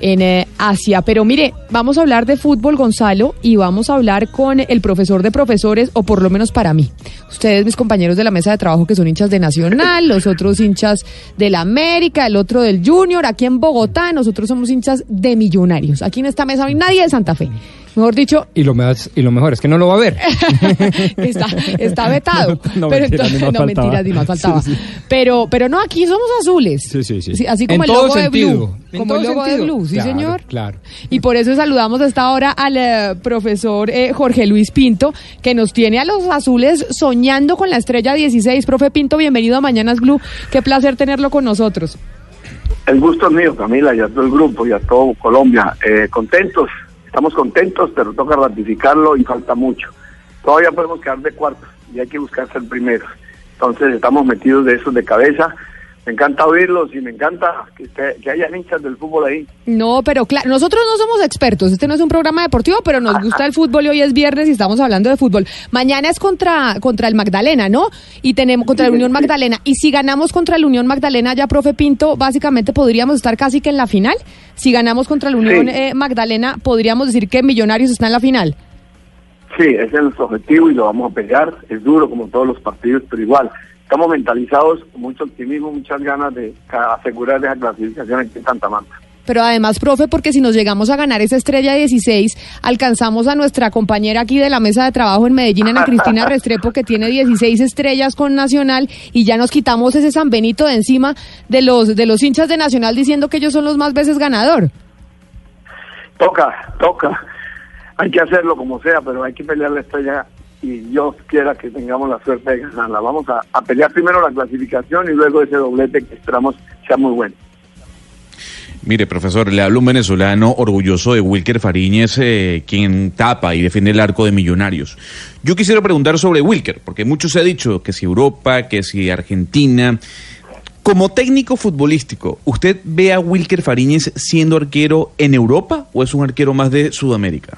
en eh, Asia. Pero mire, vamos a hablar de fútbol, Gonzalo, y vamos a hablar con el profesor de profesores, o por lo menos para mí. Ustedes, mis compañeros de la mesa de trabajo, que son hinchas de Nacional, los otros hinchas de la América, el otro del Junior, aquí en Bogotá, nosotros somos hinchas de millonarios. Aquí en esta mesa no hay nadie de Santa Fe. Mejor dicho, Y lo, más, y lo mejor es que no lo va a ver. está, está vetado. No, pero mentira, entonces, no, faltaba. mentiras, ni más faltaba. Sí, sí. Pero, pero no, aquí somos azules. Sí, sí, sí. así En como el logo de Blue. en Como el logo de. Blue, sí, Claro, señor. claro. Y por eso saludamos a esta hora al eh, profesor eh, Jorge Luis Pinto, que nos tiene a los azules soñando con la estrella 16. Profe Pinto, bienvenido a Mañanas Blue. Qué placer tenerlo con nosotros. El gusto es mío, Camila, y a todo el grupo y a todo Colombia. Eh, contentos, estamos contentos, pero toca ratificarlo y falta mucho. Todavía podemos quedar de cuartos y hay que buscar ser primeros. Entonces estamos metidos de esos de cabeza. Me encanta oírlos y me encanta que, que haya hinchas del fútbol ahí. No, pero claro, nosotros no somos expertos, este no es un programa deportivo, pero nos gusta el fútbol y hoy es viernes y estamos hablando de fútbol. Mañana es contra, contra el Magdalena, ¿no? Y tenemos contra la Unión Magdalena. Y si ganamos contra la Unión Magdalena, ya, profe Pinto, básicamente podríamos estar casi que en la final. Si ganamos contra la Unión Sí. eh, Magdalena, podríamos decir que Millonarios está en la final. Sí, ese es nuestro objetivo y lo vamos a pelear. Es duro como todos los partidos, pero igual. Estamos mentalizados con mucho optimismo, muchas ganas de asegurar esa clasificación aquí en Santa Marta. Pero además, profe, porque si nos llegamos a ganar esa estrella 16, alcanzamos a nuestra compañera aquí de la mesa de trabajo en Medellín, Ana Cristina Restrepo, que tiene 16 estrellas con Nacional, y ya nos quitamos ese San Benito de encima de los, de los hinchas de Nacional diciendo que ellos son los más veces ganador. Toca, toca. Hay que hacerlo como sea, pero hay que pelear la estrella y Dios quiera que tengamos la suerte de ganarla. Vamos a, a pelear primero la clasificación y luego ese doblete que esperamos sea muy bueno. Mire, profesor, le hablo un venezolano orgulloso de Wilker Fariñez, eh, quien tapa y defiende el arco de Millonarios. Yo quisiera preguntar sobre Wilker, porque mucho se ha dicho que si Europa, que si Argentina. Como técnico futbolístico, ¿usted ve a Wilker Fariñez siendo arquero en Europa o es un arquero más de Sudamérica?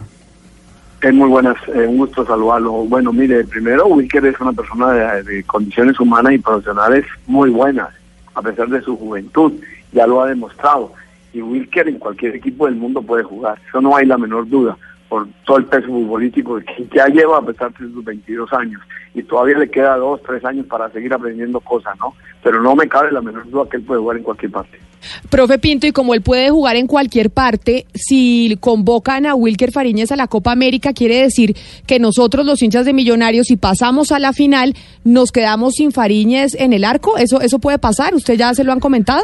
Es muy buenas, eh, un gusto saludarlo. Bueno, mire, primero Wilker es una persona de, de condiciones humanas y profesionales muy buenas, a pesar de su juventud, ya lo ha demostrado. Y Wilker en cualquier equipo del mundo puede jugar, eso no hay la menor duda, por todo el peso futbolístico que ya lleva a pesar de sus 22 años. Y todavía le queda dos, tres años para seguir aprendiendo cosas, ¿no? Pero no me cabe la menor duda que él puede jugar en cualquier parte. Profe Pinto, y como él puede jugar en cualquier parte, si convocan a Wilker Fariñez a la Copa América, quiere decir que nosotros, los hinchas de Millonarios, si pasamos a la final, nos quedamos sin Fariñez en el arco. ¿Eso, eso puede pasar? ¿Usted ya se lo han comentado?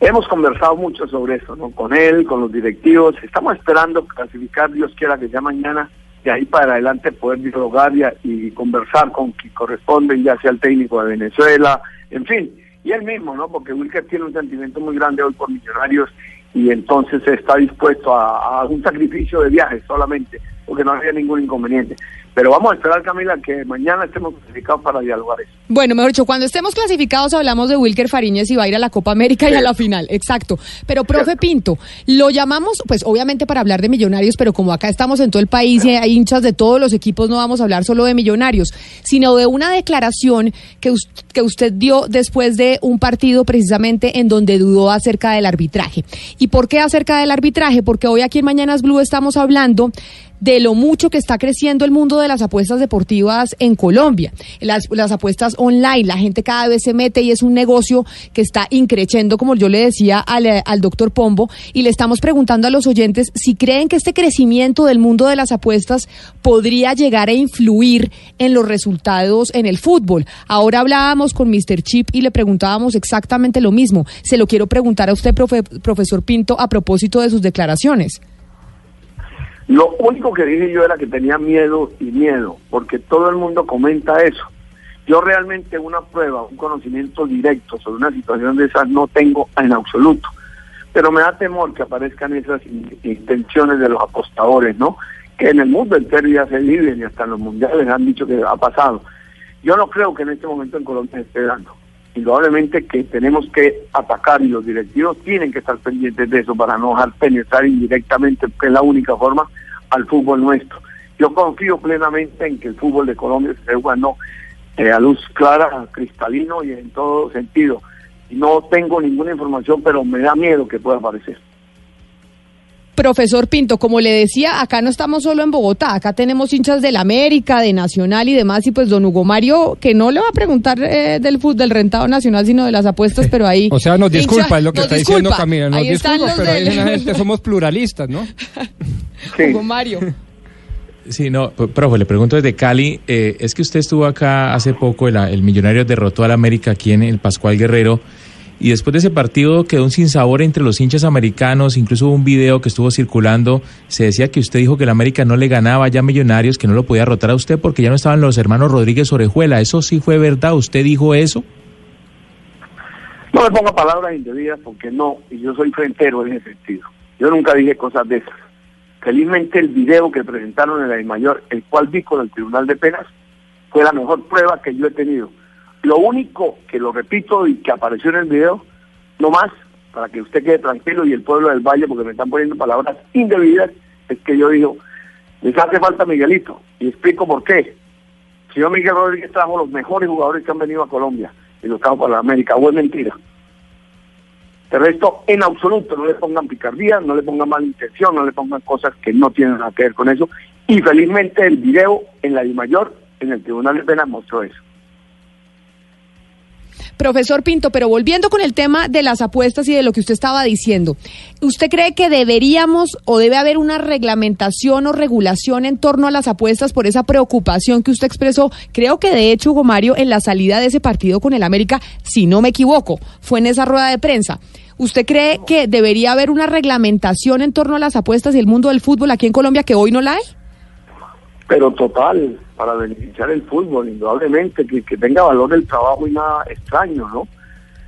Hemos conversado mucho sobre eso, ¿no? Con él, con los directivos. Estamos esperando clasificar, Dios quiera que sea mañana, de ahí para adelante poder dialogar y, y conversar con quien corresponde, ya sea el técnico de Venezuela, en fin. Y él mismo, ¿no? Porque Wilker tiene un sentimiento muy grande hoy por Millonarios y entonces está dispuesto a, a un sacrificio de viajes solamente, porque no había ningún inconveniente. Pero vamos a esperar, Camila, que mañana estemos clasificados para dialogar eso. Bueno, mejor dicho, cuando estemos clasificados hablamos de Wilker Fariñez y va a ir a la Copa América y a la final, exacto. Pero, profe Pinto, lo llamamos, pues obviamente para hablar de millonarios, pero como acá estamos en todo el país y hay hinchas de todos los equipos, no vamos a hablar solo de millonarios, sino de una declaración que, que usted dio después de un partido precisamente en donde dudó acerca del arbitraje. ¿Y por qué acerca del arbitraje? Porque hoy aquí en Mañanas Blue estamos hablando de lo mucho que está creciendo el mundo de las apuestas deportivas en Colombia. Las, apuestas online, la gente cada vez se mete y es un negocio que está increciendo, como yo le decía al, eh, al doctor Pombo, y le estamos preguntando a los oyentes si creen que este crecimiento del mundo de las apuestas podría llegar a influir en los resultados en el fútbol. Ahora hablábamos con Mr. Chip y le preguntábamos exactamente lo mismo. Se lo quiero preguntar a usted, profe- profesor Pinto, a propósito de sus declaraciones. Lo único que dije yo era que tenía miedo y miedo, porque todo el mundo comenta eso. Yo realmente una prueba, un conocimiento directo sobre una situación de esas no tengo en absoluto. Pero me da temor que aparezcan esas in- intenciones de los apostadores, ¿no? Que en el mundo entero ya se viven y hasta en los mundiales han dicho que ha pasado. Yo no creo que en este momento en Colombia se esté dando. Indudablemente que tenemos que atacar y los directivos tienen que estar pendientes de eso para no dejar penetrar indirectamente, que es la única forma, al fútbol nuestro. Yo confío plenamente en que el fútbol de Colombia se jugando eh, a luz clara, cristalino y en todo sentido. No tengo ninguna información, pero me da miedo que pueda aparecer. Profesor Pinto, como le decía, acá no estamos solo en Bogotá, acá tenemos hinchas del América, de Nacional y demás, y pues don Hugo Mario, que no le va a preguntar eh, del fútbol, del rentado nacional, sino de las apuestas, pero ahí... O sea, nos disculpa, hincha- es lo que está diciendo. Camila, nos Ahí están disculpa, los pero ahí del- la gente somos pluralistas, ¿no? Sí. Hugo Mario. Sí, no, profe, le pregunto desde Cali, eh, es que usted estuvo acá hace poco, el, el Millonario derrotó al América aquí en el Pascual Guerrero, y después de ese partido quedó un sinsabor entre los hinchas americanos, incluso hubo un video que estuvo circulando, se decía que usted dijo que el América no le ganaba ya a Millonarios, que no lo podía derrotar a usted porque ya no estaban los hermanos Rodríguez Orejuela, ¿eso sí fue verdad? ¿Usted dijo eso? No me ponga palabras indebidas porque no, y yo soy frentero en ese sentido. Yo nunca dije cosas de esas. Felizmente el video que presentaron en la mayor, el cual vi con el Tribunal de Penas, fue la mejor prueba que yo he tenido. Lo único que lo repito y que apareció en el video, no más, para que usted quede tranquilo y el pueblo del Valle, porque me están poniendo palabras indebidas, es que yo digo, les hace falta Miguelito, y explico por qué. Señor Miguel Rodríguez trajo los mejores jugadores que han venido a Colombia y los trajo para la América, o mentira. De resto, en absoluto, no le pongan picardía, no le pongan mala intención, no le pongan cosas que no tienen nada que ver con eso. Y felizmente el video en la mayor en el Tribunal de Penas mostró eso. Profesor Pinto, pero volviendo con el tema de las apuestas y de lo que usted estaba diciendo, ¿usted cree que deberíamos o debe haber una reglamentación o regulación en torno a las apuestas por esa preocupación que usted expresó? Creo que de hecho, Hugo Mario, en la salida de ese partido con el América, si no me equivoco, fue en esa rueda de prensa. ¿Usted cree que debería haber una reglamentación en torno a las apuestas y el mundo del fútbol aquí en Colombia que hoy no la hay? Pero total, para beneficiar el fútbol, indudablemente, que, que tenga valor el trabajo y nada extraño, ¿no?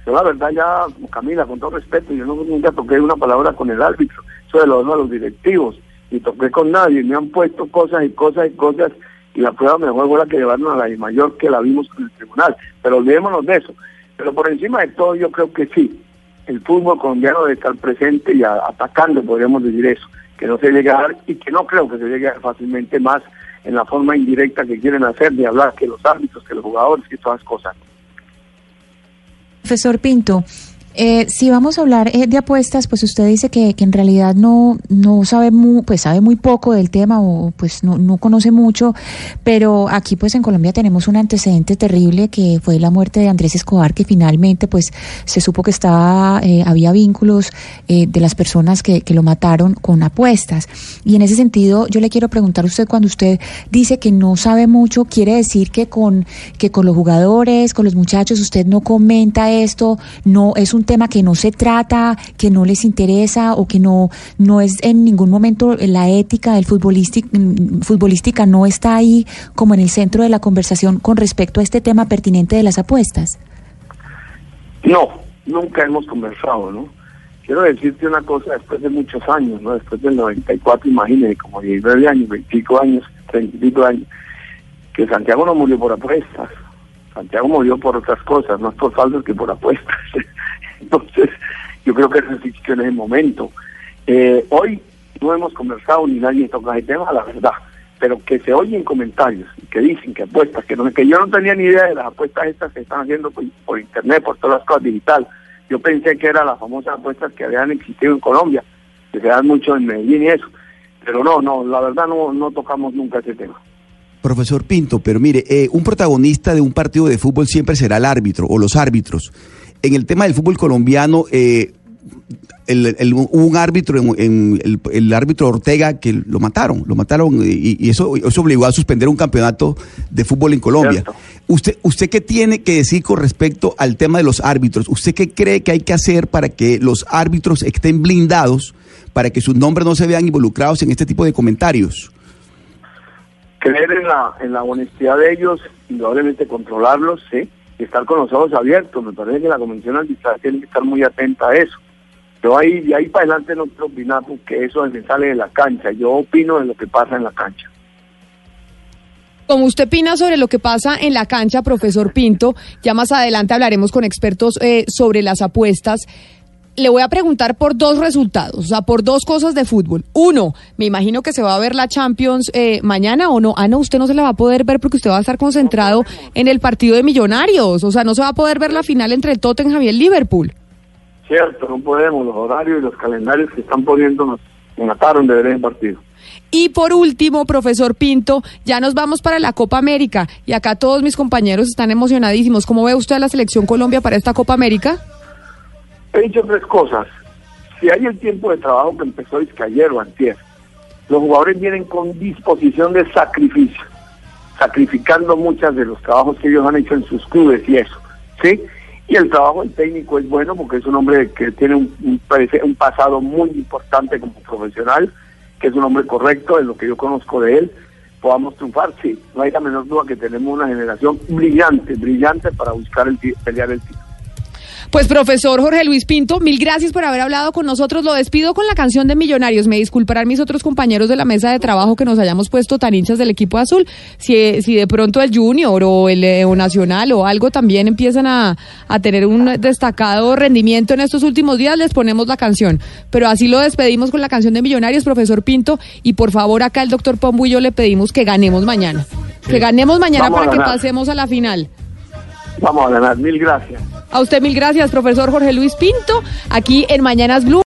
Yo la verdad ya, Camila, con todo respeto, yo no, nunca toqué una palabra con el árbitro, eso de los, de los directivos, ni toqué con nadie, me han puesto cosas y cosas y cosas, y la prueba mejor fue la que llevaron a la I mayor que la vimos con el tribunal, pero olvidémonos de eso. Pero por encima de todo yo creo que sí, el fútbol colombiano debe estar presente y a- atacando, podríamos decir eso, que no se llegue a dar y que no creo que se llegue a fácilmente más en la forma indirecta que quieren hacer de hablar que los árbitros, que los jugadores, que todas las cosas. Profesor Pinto, eh, si vamos a hablar eh, de apuestas, pues usted dice que, que en realidad no, no sabe muy, pues sabe muy poco del tema o pues no, no conoce mucho, pero aquí pues en Colombia tenemos un antecedente terrible que fue la muerte de Andrés Escobar, que finalmente pues se supo que estaba, eh, había vínculos eh, de las personas que, que lo mataron con apuestas. Y en ese sentido, yo le quiero preguntar a usted cuando usted dice que no sabe mucho, quiere decir que con, que con los jugadores, con los muchachos, usted no comenta esto, no es un tema que no se trata, que no les interesa o que no, no es en ningún momento la ética del futbolística, no está ahí como en el centro de la conversación con respecto a este tema pertinente de las apuestas. No, nunca hemos conversado, ¿no? Quiero decirte una cosa, después de muchos años, ¿no? Después del 94, imagínate, como 19 años, 25 años, 30 y pico años, que Santiago no murió por apuestas. Santiago murió por otras cosas, más por faltas que por apuestas. Entonces, yo creo que eso existió en ese momento. Eh, hoy no hemos conversado ni nadie toca el tema, la verdad, pero que se oyen comentarios que dicen que apuestas, que no que yo no tenía ni idea de las apuestas estas que están haciendo por, internet, por todas las cosas digital. Yo pensé que eran las famosas apuestas que habían existido en Colombia, que se dan mucho en Medellín y eso. Pero no, no, la verdad no, no tocamos nunca ese tema. Profesor Pinto, pero mire, eh, un protagonista de un partido de fútbol siempre será el árbitro o los árbitros. En el tema del fútbol colombiano, eh, el, el- hubo un árbitro, en, en el, el árbitro Ortega, que lo mataron, lo mataron y, y eso, eso obligó a suspender un campeonato de fútbol en Colombia. Cierto. ¿Usted, ¿Usted qué tiene que decir con respecto al tema de los árbitros? ¿Usted qué cree que hay que hacer para que los árbitros estén blindados, para que sus nombres no se vean involucrados en este tipo de comentarios? creer en la, en la honestidad de ellos, indudablemente controlarlos, sí, estar con los ojos abiertos. Me parece que la Convención Arbitral tiene que estar muy atenta a eso. Yo ahí, de ahí para adelante no quiero opinar porque eso me sale de la cancha. Yo opino de lo que pasa en la cancha. Como usted opina sobre lo que pasa en la cancha, profesor Pinto, ya más adelante hablaremos con expertos eh, sobre las apuestas. Le voy a preguntar por dos resultados, o sea, por dos cosas de fútbol. Uno, me imagino que se va a ver la Champions eh, mañana o no. Ah, no, usted no se la va a poder ver porque usted va a estar concentrado en el partido de Millonarios. O sea, no se va a poder ver la final entre el Tottenham y el Liverpool. Cierto, no podemos. Los horarios y los calendarios que están poniendo nos, nos mataron de ver el partido. Y por último, profesor Pinto, ya nos vamos para la Copa América y acá todos mis compañeros están emocionadísimos. ¿Cómo ve usted a la selección Colombia para esta Copa América? He dicho tres cosas. Si hay el tiempo de trabajo que empezó es ayer o antier, los jugadores vienen con disposición de sacrificio, sacrificando muchas de los trabajos que ellos han hecho en sus clubes y eso, ¿sí? Y el trabajo del técnico es bueno porque es un hombre que tiene un, un, pasado muy importante como profesional, que es un hombre correcto, en lo que yo conozco de él, podamos triunfar, sí. No hay la menor duda que tenemos una generación brillante, brillante para buscar el pelear el título. Pues profesor Jorge Luis Pinto, mil gracias por haber hablado con nosotros. Lo despido con la canción de Millonarios. Me disculparán mis otros compañeros de la mesa de trabajo que nos hayamos puesto tan hinchas del equipo azul. Si, si de pronto el Junior o el eh, o Nacional o algo también empiezan a, a tener un destacado rendimiento en estos últimos días, les ponemos la canción. Pero así lo despedimos con la canción de Millonarios, profesor Pinto. Y por favor, acá el doctor Pombo y yo le pedimos que ganemos mañana. Que ganemos mañana Vamos para que pasemos a la final. Vamos a ganar, mil gracias. A usted mil gracias, profesor Jorge Luis Pinto, aquí en Mañanas Blue.